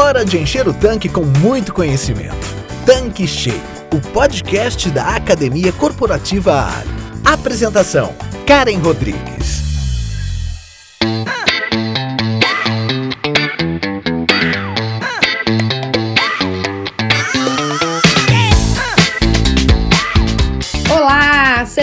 Hora de encher o tanque com muito conhecimento. Tanque Cheio, o podcast da Academia Corporativa Ali. Apresentação: Karen Rodrigues.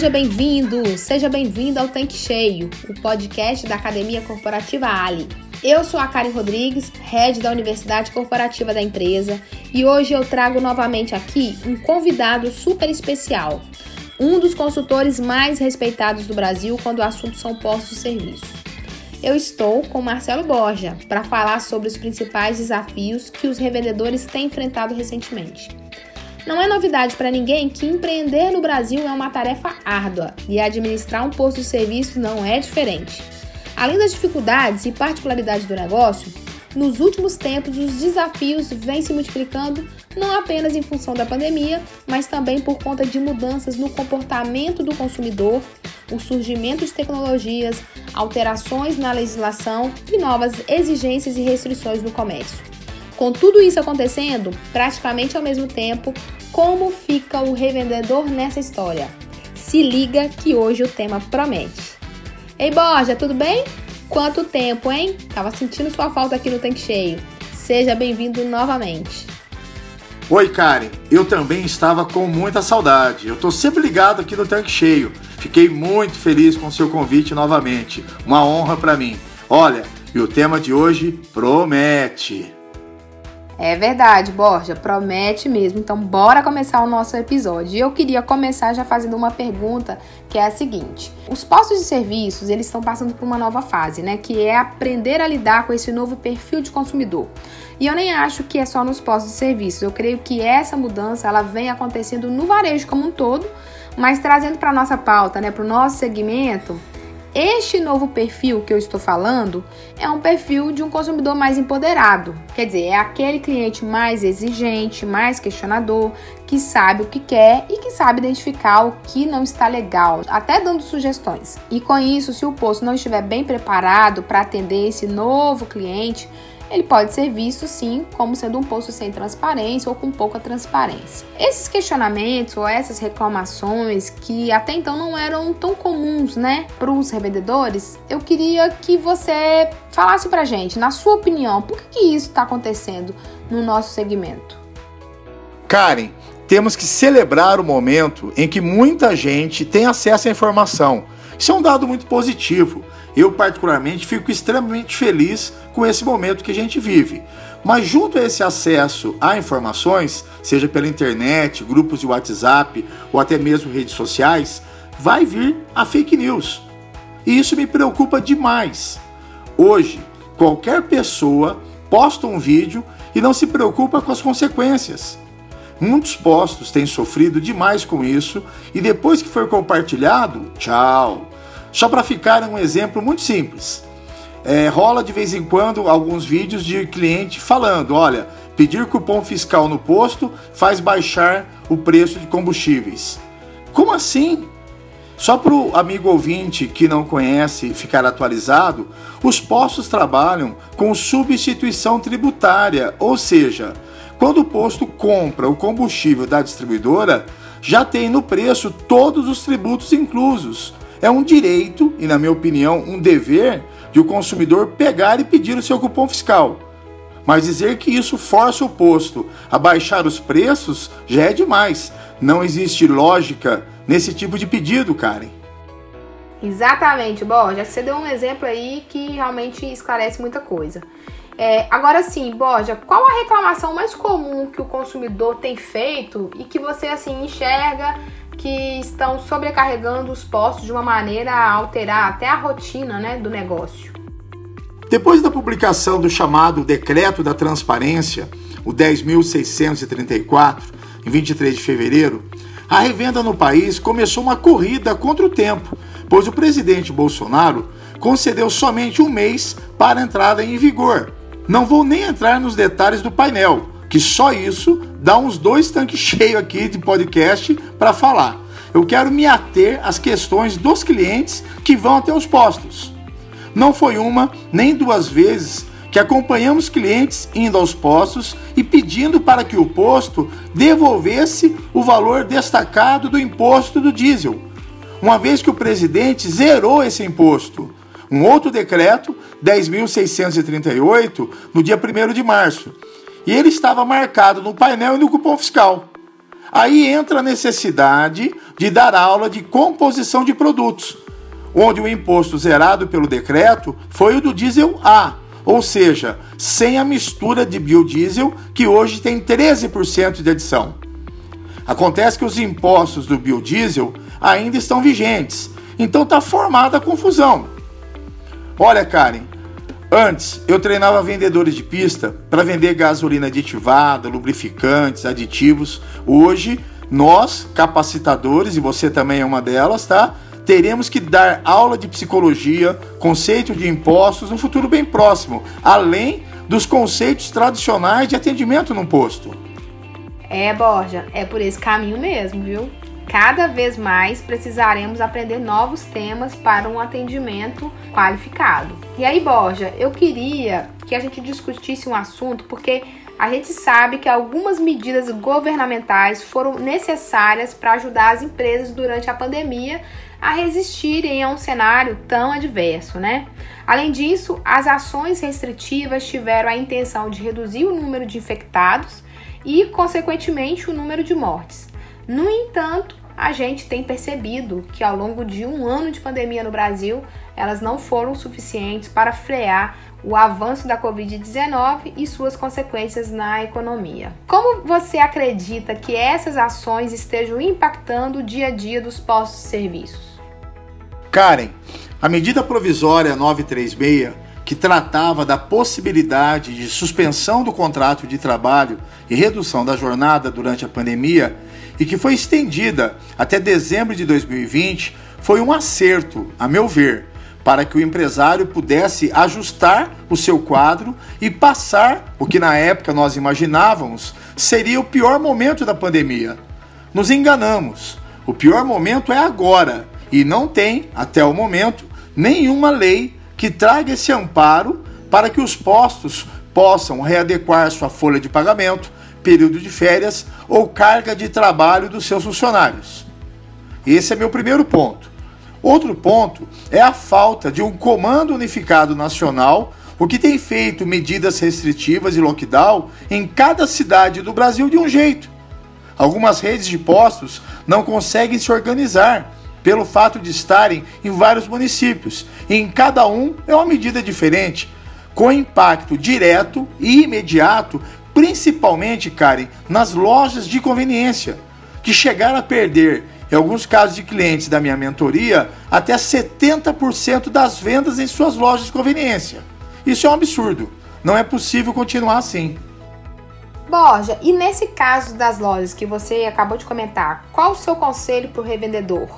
Seja bem-vindo, seja bem-vindo ao Tanque Cheio, o podcast da Academia Corporativa Ali. Eu sou a Karen Rodrigues, head da Universidade Corporativa da empresa, e hoje eu trago novamente aqui um convidado super especial, um dos consultores mais respeitados do Brasil quando o assunto são postos de serviço. Eu estou com Marcelo Borja para falar sobre os principais desafios que os revendedores têm enfrentado recentemente. Não é novidade para ninguém que empreender no Brasil é uma tarefa árdua e administrar um posto de serviço não é diferente. Além das dificuldades e particularidades do negócio, nos últimos tempos os desafios vêm se multiplicando não apenas em função da pandemia, mas também por conta de mudanças no comportamento do consumidor, o surgimento de tecnologias, alterações na legislação e novas exigências e restrições no comércio. Com tudo isso acontecendo, praticamente ao mesmo tempo, como fica o revendedor nessa história? Se liga que hoje o tema promete. Ei, Borja, tudo bem? Quanto tempo, hein? Tava sentindo sua falta aqui no Tanque Cheio. Seja bem-vindo novamente. Oi, Karen. Eu também estava com muita saudade. Eu tô sempre ligado aqui no Tanque Cheio. Fiquei muito feliz com seu convite novamente. Uma honra para mim. Olha, e o tema de hoje promete. É verdade, Borja, promete mesmo. Então, bora começar o nosso episódio. Eu queria começar já fazendo uma pergunta, que é a seguinte: os postos de serviços, eles estão passando por uma nova fase, né, que é aprender a lidar com esse novo perfil de consumidor. E eu nem acho que é só nos postos de serviços. Eu creio que essa mudança ela vem acontecendo no varejo como um todo, mas trazendo para nossa pauta, né, para o nosso segmento, este novo perfil que eu estou falando é um perfil de um consumidor mais empoderado, quer dizer, é aquele cliente mais exigente, mais questionador, que sabe o que quer e que sabe identificar o que não está legal, até dando sugestões. E com isso, se o posto não estiver bem preparado para atender esse novo cliente, ele pode ser visto sim como sendo um posto sem transparência ou com pouca transparência. Esses questionamentos ou essas reclamações que até então não eram tão comuns, né, para os revendedores, eu queria que você falasse para gente, na sua opinião, por que, que isso está acontecendo no nosso segmento? Karen, temos que celebrar o momento em que muita gente tem acesso à informação. Isso é um dado muito positivo. Eu, particularmente, fico extremamente feliz com esse momento que a gente vive. Mas, junto a esse acesso a informações, seja pela internet, grupos de WhatsApp ou até mesmo redes sociais, vai vir a fake news. E isso me preocupa demais. Hoje, qualquer pessoa posta um vídeo e não se preocupa com as consequências. Muitos postos têm sofrido demais com isso e depois que for compartilhado, tchau. Só para ficar um exemplo muito simples. É, rola de vez em quando alguns vídeos de cliente falando: olha, pedir cupom fiscal no posto faz baixar o preço de combustíveis. Como assim? Só para o amigo ouvinte que não conhece ficar atualizado, os postos trabalham com substituição tributária, ou seja, quando o posto compra o combustível da distribuidora, já tem no preço todos os tributos inclusos, é um direito e, na minha opinião, um dever de o consumidor pegar e pedir o seu cupom fiscal. Mas dizer que isso força o posto a baixar os preços já é demais. Não existe lógica nesse tipo de pedido, Karen. Exatamente, Borja. Você deu um exemplo aí que realmente esclarece muita coisa. É, agora sim, Borja, qual a reclamação mais comum que o consumidor tem feito e que você assim enxerga que estão sobrecarregando os postos de uma maneira a alterar até a rotina né, do negócio. Depois da publicação do chamado Decreto da Transparência, o 10.634, em 23 de fevereiro, a revenda no país começou uma corrida contra o tempo, pois o presidente Bolsonaro concedeu somente um mês para a entrada em vigor. Não vou nem entrar nos detalhes do painel, que só isso dá uns dois tanques cheios aqui de podcast para falar. Eu quero me ater às questões dos clientes que vão até os postos. Não foi uma nem duas vezes que acompanhamos clientes indo aos postos e pedindo para que o posto devolvesse o valor destacado do imposto do diesel, uma vez que o presidente zerou esse imposto. Um outro decreto, 10.638, no dia 1 de março. E ele estava marcado no painel e no cupom fiscal. Aí entra a necessidade de dar aula de composição de produtos, onde o imposto zerado pelo decreto foi o do diesel A, ou seja, sem a mistura de biodiesel, que hoje tem 13% de adição. Acontece que os impostos do biodiesel ainda estão vigentes, então está formada a confusão. Olha, Karen, antes eu treinava vendedores de pista para vender gasolina aditivada, lubrificantes, aditivos. Hoje, nós, capacitadores, e você também é uma delas, tá? teremos que dar aula de psicologia, conceito de impostos no futuro bem próximo, além dos conceitos tradicionais de atendimento num posto. É, Borja, é por esse caminho mesmo, viu? Cada vez mais precisaremos aprender novos temas para um atendimento qualificado. E aí, Borja, eu queria que a gente discutisse um assunto porque a gente sabe que algumas medidas governamentais foram necessárias para ajudar as empresas durante a pandemia a resistirem a um cenário tão adverso, né? Além disso, as ações restritivas tiveram a intenção de reduzir o número de infectados e, consequentemente, o número de mortes. No entanto, a gente tem percebido que ao longo de um ano de pandemia no Brasil, elas não foram suficientes para frear o avanço da Covid-19 e suas consequências na economia. Como você acredita que essas ações estejam impactando o dia a dia dos postos de serviços? Karen, a medida provisória 936, que tratava da possibilidade de suspensão do contrato de trabalho e redução da jornada durante a pandemia, e que foi estendida até dezembro de 2020, foi um acerto, a meu ver, para que o empresário pudesse ajustar o seu quadro e passar o que na época nós imaginávamos seria o pior momento da pandemia. Nos enganamos. O pior momento é agora e não tem, até o momento, nenhuma lei que traga esse amparo para que os postos possam readequar sua folha de pagamento, período de férias ou carga de trabalho dos seus funcionários. Esse é meu primeiro ponto. Outro ponto é a falta de um comando unificado nacional, o que tem feito medidas restritivas e lockdown em cada cidade do Brasil de um jeito. Algumas redes de postos não conseguem se organizar pelo fato de estarem em vários municípios. E em cada um é uma medida diferente, com impacto direto e imediato, principalmente, Karen, nas lojas de conveniência, que chegaram a perder, em alguns casos de clientes da minha mentoria, até 70% das vendas em suas lojas de conveniência. Isso é um absurdo. Não é possível continuar assim. Borja, e nesse caso das lojas que você acabou de comentar, qual o seu conselho para o revendedor?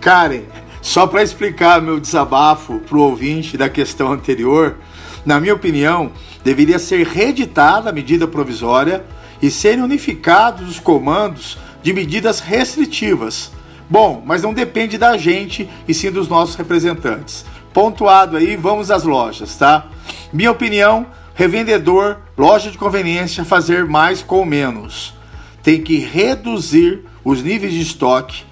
Karen, só para explicar meu desabafo para o ouvinte da questão anterior, na minha opinião, deveria ser reeditada a medida provisória e serem unificados os comandos de medidas restritivas. Bom, mas não depende da gente e sim dos nossos representantes. Pontuado aí, vamos às lojas, tá? Minha opinião, revendedor, loja de conveniência, fazer mais com menos. Tem que reduzir os níveis de estoque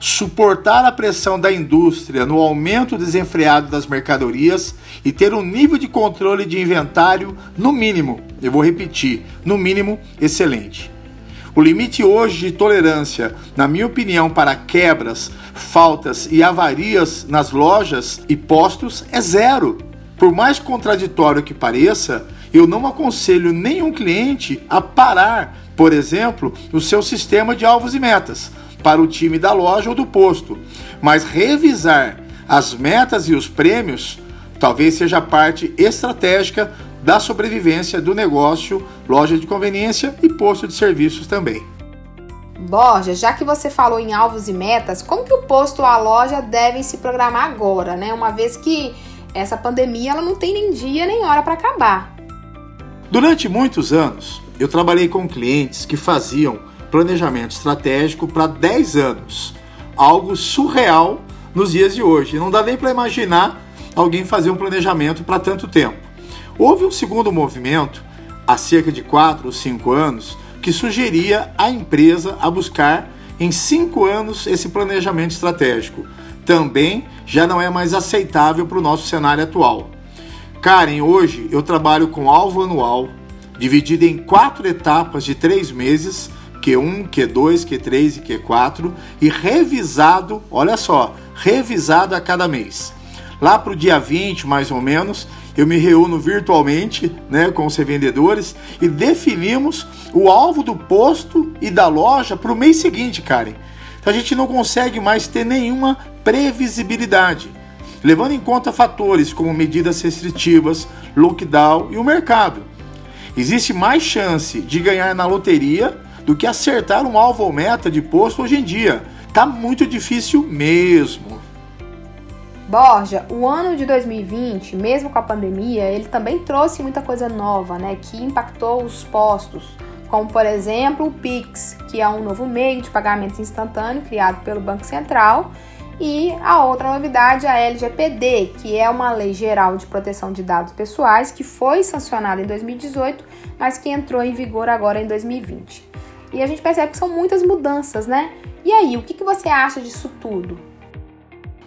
suportar a pressão da indústria no aumento desenfreado das mercadorias e ter um nível de controle de inventário no mínimo, eu vou repetir, no mínimo excelente. O limite hoje de tolerância, na minha opinião, para quebras, faltas e avarias nas lojas e postos é zero. Por mais contraditório que pareça, eu não aconselho nenhum cliente a parar, por exemplo, o seu sistema de alvos e metas para o time da loja ou do posto, mas revisar as metas e os prêmios talvez seja parte estratégica da sobrevivência do negócio, loja de conveniência e posto de serviços também. Borja, já que você falou em alvos e metas, como que o posto ou a loja devem se programar agora, né? Uma vez que essa pandemia ela não tem nem dia nem hora para acabar. Durante muitos anos, eu trabalhei com clientes que faziam planejamento estratégico para 10 anos. Algo surreal nos dias de hoje. Não dá nem para imaginar alguém fazer um planejamento para tanto tempo. Houve um segundo movimento, há cerca de 4 ou 5 anos, que sugeria a empresa a buscar em 5 anos esse planejamento estratégico. Também já não é mais aceitável para o nosso cenário atual. Karen, hoje eu trabalho com alvo anual, dividido em quatro etapas de três meses, Q1, Q2, Q3 e Q4, e revisado, olha só, revisado a cada mês. Lá para o dia 20, mais ou menos, eu me reúno virtualmente né, com os revendedores e definimos o alvo do posto e da loja para o mês seguinte, Karen. Então a gente não consegue mais ter nenhuma previsibilidade, levando em conta fatores como medidas restritivas, lockdown e o mercado. Existe mais chance de ganhar na loteria do que acertar um alvo ou meta de posto hoje em dia. Tá muito difícil mesmo. Borja, o ano de 2020, mesmo com a pandemia, ele também trouxe muita coisa nova, né, que impactou os postos, como por exemplo o Pix, que é um novo meio de pagamento instantâneo criado pelo Banco Central, e a outra novidade, a LGPD, que é uma lei geral de proteção de dados pessoais que foi sancionada em 2018, mas que entrou em vigor agora em 2020. E a gente percebe que são muitas mudanças, né? E aí, o que, que você acha disso tudo?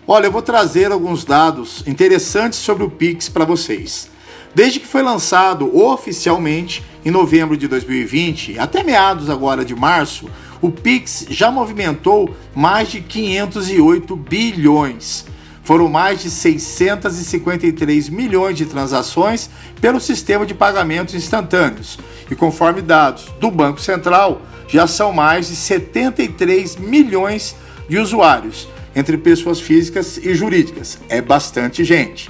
Olha, eu vou trazer alguns dados interessantes sobre o Pix para vocês. Desde que foi lançado oficialmente em novembro de 2020 até meados agora de março, o Pix já movimentou mais de 508 bilhões. Foram mais de 653 milhões de transações pelo sistema de pagamentos instantâneos. E conforme dados do Banco Central, já são mais de 73 milhões de usuários entre pessoas físicas e jurídicas. É bastante gente.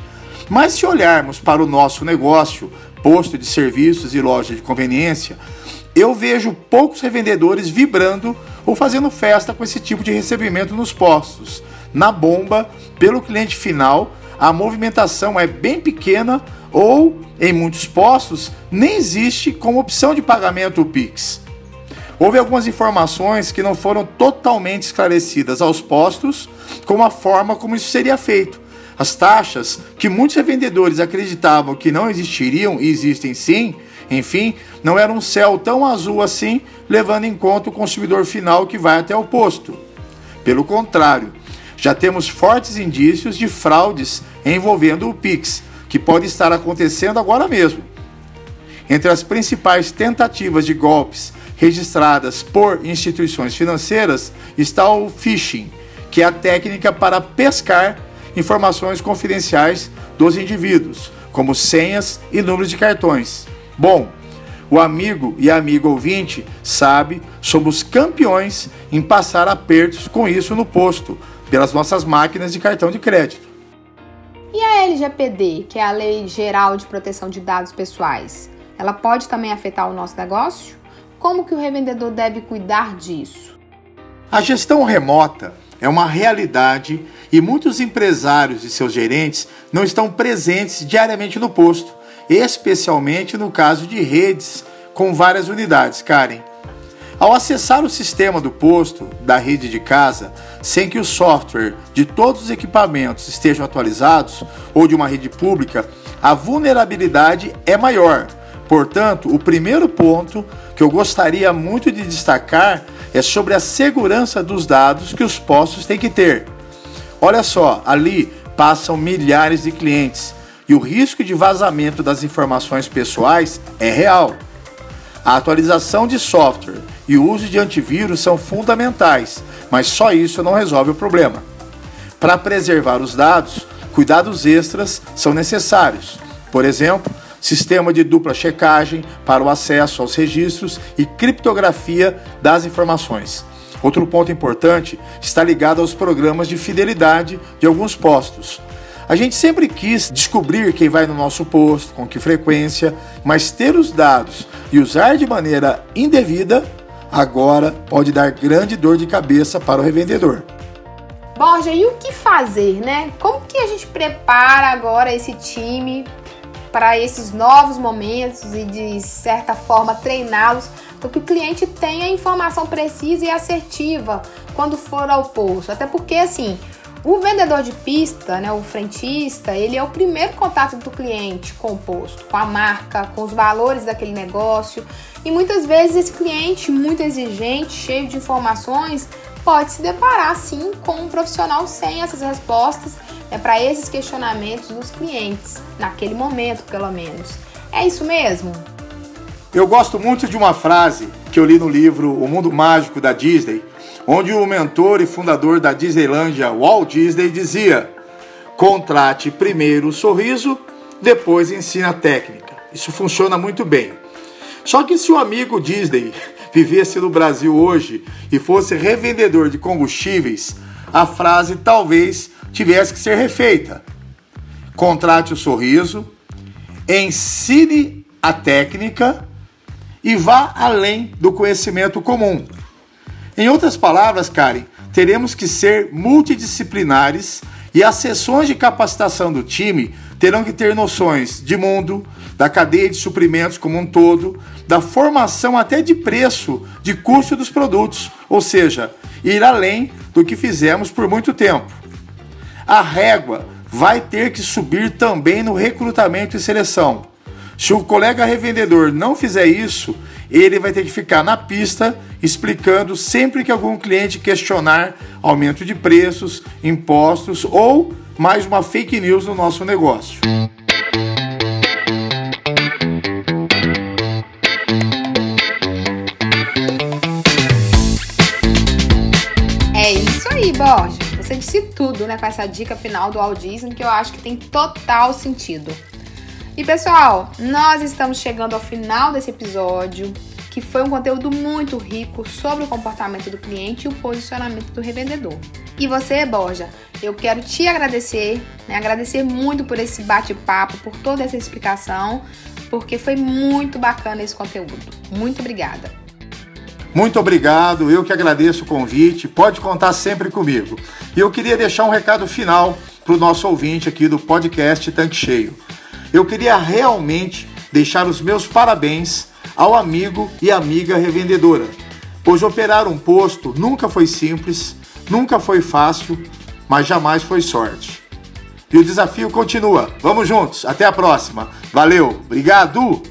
Mas se olharmos para o nosso negócio, posto de serviços e loja de conveniência, eu vejo poucos revendedores vibrando ou fazendo festa com esse tipo de recebimento nos postos. Na bomba, pelo cliente final, a movimentação é bem pequena ou, em muitos postos, nem existe como opção de pagamento o Pix. Houve algumas informações que não foram totalmente esclarecidas aos postos com a forma como isso seria feito. As taxas, que muitos revendedores acreditavam que não existiriam e existem sim, enfim, não era um céu tão azul assim, levando em conta o consumidor final que vai até o posto. Pelo contrário, já temos fortes indícios de fraudes envolvendo o Pix, que pode estar acontecendo agora mesmo. Entre as principais tentativas de golpes registradas por instituições financeiras está o phishing, que é a técnica para pescar informações confidenciais dos indivíduos, como senhas e números de cartões. Bom, o amigo e amigo ouvinte sabe, somos campeões em passar apertos com isso no posto, pelas nossas máquinas de cartão de crédito. E a LGPD, que é a Lei Geral de Proteção de Dados Pessoais, ela pode também afetar o nosso negócio? Como que o revendedor deve cuidar disso? A gestão remota é uma realidade e muitos empresários e seus gerentes não estão presentes diariamente no posto, especialmente no caso de redes com várias unidades, Karen. Ao acessar o sistema do posto da rede de casa, sem que o software de todos os equipamentos estejam atualizados ou de uma rede pública, a vulnerabilidade é maior Portanto, o primeiro ponto que eu gostaria muito de destacar é sobre a segurança dos dados que os postos têm que ter. Olha só, ali passam milhares de clientes e o risco de vazamento das informações pessoais é real. A atualização de software e o uso de antivírus são fundamentais, mas só isso não resolve o problema. Para preservar os dados, cuidados extras são necessários. Por exemplo, sistema de dupla checagem para o acesso aos registros e criptografia das informações. Outro ponto importante está ligado aos programas de fidelidade de alguns postos. A gente sempre quis descobrir quem vai no nosso posto, com que frequência, mas ter os dados e usar de maneira indevida agora pode dar grande dor de cabeça para o revendedor. Borja, e o que fazer, né? Como que a gente prepara agora esse time para esses novos momentos e de certa forma treiná-los para que o cliente tenha informação precisa e assertiva quando for ao posto. Até porque assim, O vendedor de pista, né, o frentista, ele é o primeiro contato do cliente com o posto, com a marca, com os valores daquele negócio. E muitas vezes esse cliente, muito exigente, cheio de informações, pode se deparar sim com um profissional sem essas respostas né, para esses questionamentos dos clientes, naquele momento pelo menos. É isso mesmo? Eu gosto muito de uma frase que eu li no livro O Mundo Mágico da Disney, onde o mentor e fundador da Disneylândia, Walt Disney, dizia: contrate primeiro o sorriso, depois ensina a técnica. Isso funciona muito bem. Só que se o amigo Disney vivesse no Brasil hoje e fosse revendedor de combustíveis, a frase talvez tivesse que ser refeita. Contrate o sorriso, ensine a técnica e vá além do conhecimento comum. Em outras palavras, Karen, teremos que ser multidisciplinares e as sessões de capacitação do time terão que ter noções de mundo, da cadeia de suprimentos como um todo, da formação até de preço, de custo dos produtos, ou seja, ir além do que fizemos por muito tempo. A régua vai ter que subir também no recrutamento e seleção. Se o colega revendedor não fizer isso, ele vai ter que ficar na pista explicando sempre que algum cliente questionar aumento de preços, impostos ou mais uma fake news no nosso negócio. É isso aí, Borja. Você disse tudo, né, com essa dica final do Walt Disney que eu acho que tem total sentido. E pessoal, nós estamos chegando ao final desse episódio, que foi um conteúdo muito rico sobre o comportamento do cliente e o posicionamento do revendedor. E você, Borja, eu quero te agradecer, né, agradecer muito por esse bate-papo, por toda essa explicação, porque foi muito bacana esse conteúdo. Muito obrigada. Muito obrigado, eu que agradeço o convite, pode contar sempre comigo. E eu queria deixar um recado final para o nosso ouvinte aqui do podcast Tanque Cheio eu queria realmente deixar os meus parabéns ao amigo e amiga revendedora, pois operar um posto nunca foi simples, nunca foi fácil, mas jamais foi sorte. E o desafio continua. Vamos juntos, até a próxima. Valeu, obrigado!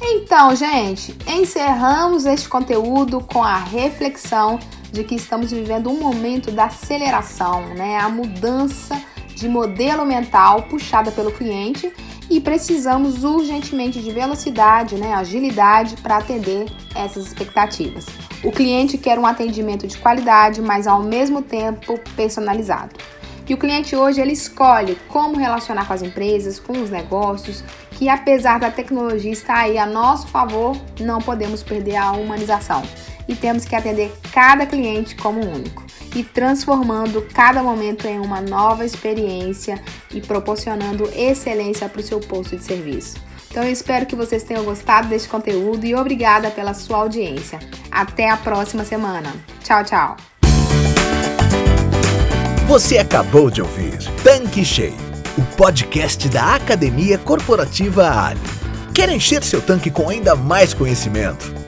Então, gente, encerramos este conteúdo com a reflexão de que estamos vivendo um momento da aceleração, né? A mudança de modelo mental puxada pelo cliente e precisamos urgentemente de velocidade, né, agilidade para atender essas expectativas. O cliente quer um atendimento de qualidade, mas ao mesmo tempo personalizado. E o cliente hoje ele escolhe como relacionar com as empresas, com os negócios, que apesar da tecnologia estar aí a nosso favor, não podemos perder a humanização e temos que atender cada cliente como único e transformando cada momento em uma nova experiência e proporcionando excelência para o seu posto de serviço. Então eu espero que vocês tenham gostado deste conteúdo e obrigada pela sua audiência. Até a próxima semana. Tchau, tchau. Você acabou de ouvir Tanque Cheio, o podcast da Academia Corporativa Ali. Quer encher seu tanque com ainda mais conhecimento?